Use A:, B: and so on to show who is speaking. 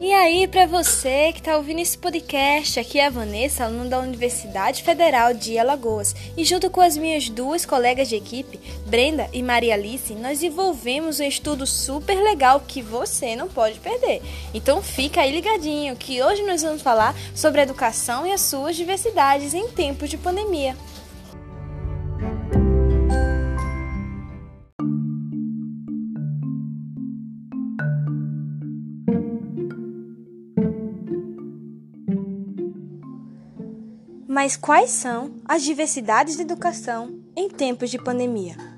A: E aí, para você que está ouvindo esse podcast, aqui é a Vanessa, aluna da Universidade Federal de Alagoas, e junto com as minhas duas colegas de equipe, Brenda e Maria Alice, nós desenvolvemos um estudo super legal que você não pode perder. Então fica aí ligadinho, que hoje nós vamos falar sobre educação e as suas diversidades em tempos de pandemia. Mas quais são as diversidades de educação em tempos de pandemia?